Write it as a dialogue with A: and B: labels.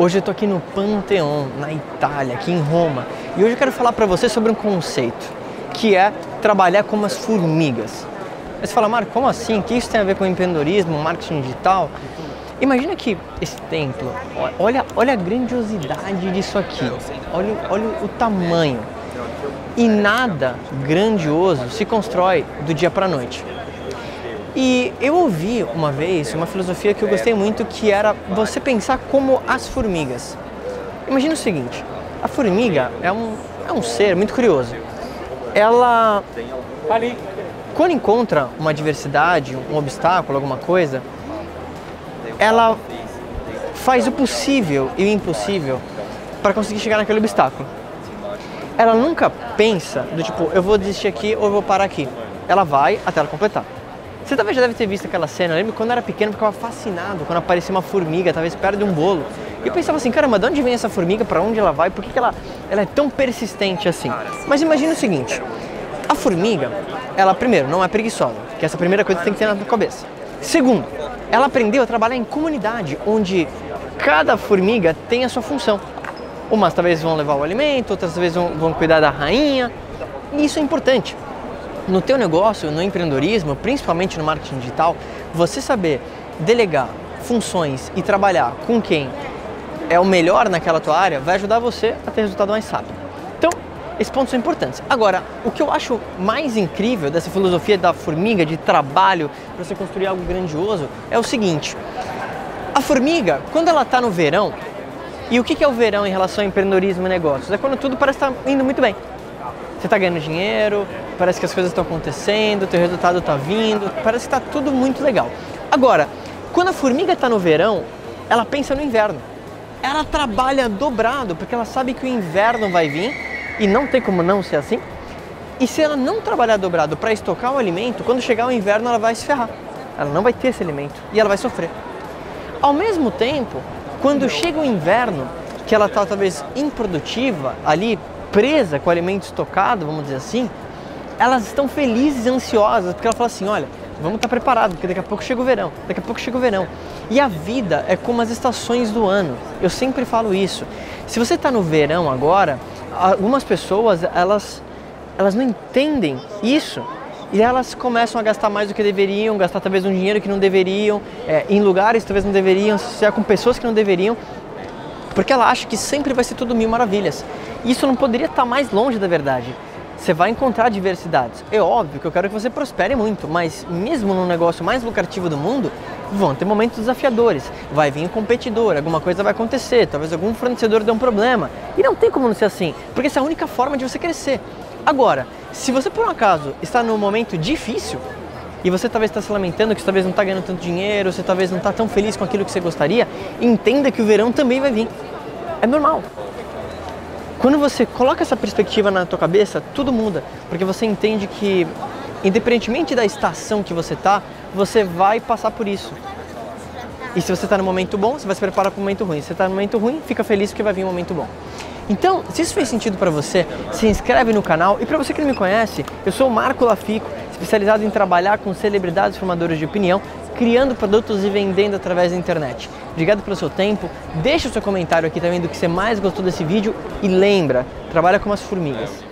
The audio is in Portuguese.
A: Hoje eu tô aqui no Pantheon, na Itália, aqui em Roma, e hoje eu quero falar para você sobre um conceito, que é trabalhar como as formigas. Aí você fala, Marco, como assim? O que isso tem a ver com empreendedorismo, marketing digital? Imagina que esse templo, olha, olha a grandiosidade disso aqui, olha, olha o tamanho. E nada grandioso se constrói do dia para a noite. E eu ouvi uma vez uma filosofia que eu gostei muito, que era você pensar como as formigas. Imagina o seguinte, a formiga é um, é um ser muito curioso. Ela, quando encontra uma adversidade, um obstáculo, alguma coisa, ela faz o possível e o impossível para conseguir chegar naquele obstáculo. Ela nunca pensa do tipo, eu vou desistir aqui ou eu vou parar aqui. Ela vai até ela completar. Você talvez já deve ter visto aquela cena. Eu lembro quando eu era pequeno, eu ficava fascinado quando aparecia uma formiga, talvez perto de um bolo. E eu pensava assim, caramba, de onde vem essa formiga? Para onde ela vai? Por que, que ela, ela é tão persistente assim? Mas imagina o seguinte: a formiga, ela primeiro não é preguiçosa, que essa é a primeira coisa que tem que ter na cabeça. Segundo, ela aprendeu a trabalhar em comunidade, onde cada formiga tem a sua função. Umas talvez vão levar o alimento, outras vezes vão, vão cuidar da rainha. E isso é importante no teu negócio, no empreendedorismo, principalmente no marketing digital, você saber delegar funções e trabalhar com quem é o melhor naquela tua área vai ajudar você a ter resultado mais rápido. Então, esses pontos são importantes. Agora, o que eu acho mais incrível dessa filosofia da formiga, de trabalho para você construir algo grandioso, é o seguinte: a formiga, quando ela está no verão, e o que é o verão em relação ao empreendedorismo e negócios? É quando tudo parece estar indo muito bem você está ganhando dinheiro, parece que as coisas estão acontecendo, teu resultado está vindo, parece que está tudo muito legal. Agora, quando a formiga está no verão, ela pensa no inverno. Ela trabalha dobrado, porque ela sabe que o inverno vai vir e não tem como não ser assim. E se ela não trabalhar dobrado para estocar o alimento, quando chegar o inverno ela vai se ferrar. Ela não vai ter esse alimento e ela vai sofrer. Ao mesmo tempo, quando chega o inverno, que ela está talvez improdutiva ali presa com o alimento estocado, vamos dizer assim, elas estão felizes e ansiosas, porque ela fala assim, olha, vamos estar preparados, porque daqui a pouco chega o verão, daqui a pouco chega o verão. E a vida é como as estações do ano. Eu sempre falo isso. Se você está no verão agora, algumas pessoas elas elas não entendem isso e elas começam a gastar mais do que deveriam, gastar talvez um dinheiro que não deveriam, é, em lugares talvez não deveriam, associar com pessoas que não deveriam, porque ela acha que sempre vai ser tudo mil maravilhas. Isso não poderia estar mais longe da verdade. Você vai encontrar diversidades. É óbvio que eu quero que você prospere muito, mas mesmo no negócio mais lucrativo do mundo, vão ter momentos desafiadores. Vai vir um competidor, alguma coisa vai acontecer, talvez algum fornecedor dê um problema. E não tem como não ser assim, porque essa é a única forma de você crescer. Agora, se você por um acaso está num momento difícil, e você talvez está se lamentando que você talvez não está ganhando tanto dinheiro, você talvez não está tão feliz com aquilo que você gostaria, entenda que o verão também vai vir. É normal. Quando você coloca essa perspectiva na tua cabeça, tudo muda, porque você entende que, independentemente da estação que você tá, você vai passar por isso. E se você está no momento bom, você vai se preparar para o momento ruim. Se você está no momento ruim, fica feliz porque vai vir um momento bom. Então, se isso fez sentido para você, se inscreve no canal. E para você que não me conhece, eu sou o Marco Lafico, especializado em trabalhar com celebridades formadores de opinião criando produtos e vendendo através da internet. Obrigado pelo seu tempo, deixa o seu comentário aqui também do que você mais gostou desse vídeo e lembra, trabalha como as formigas.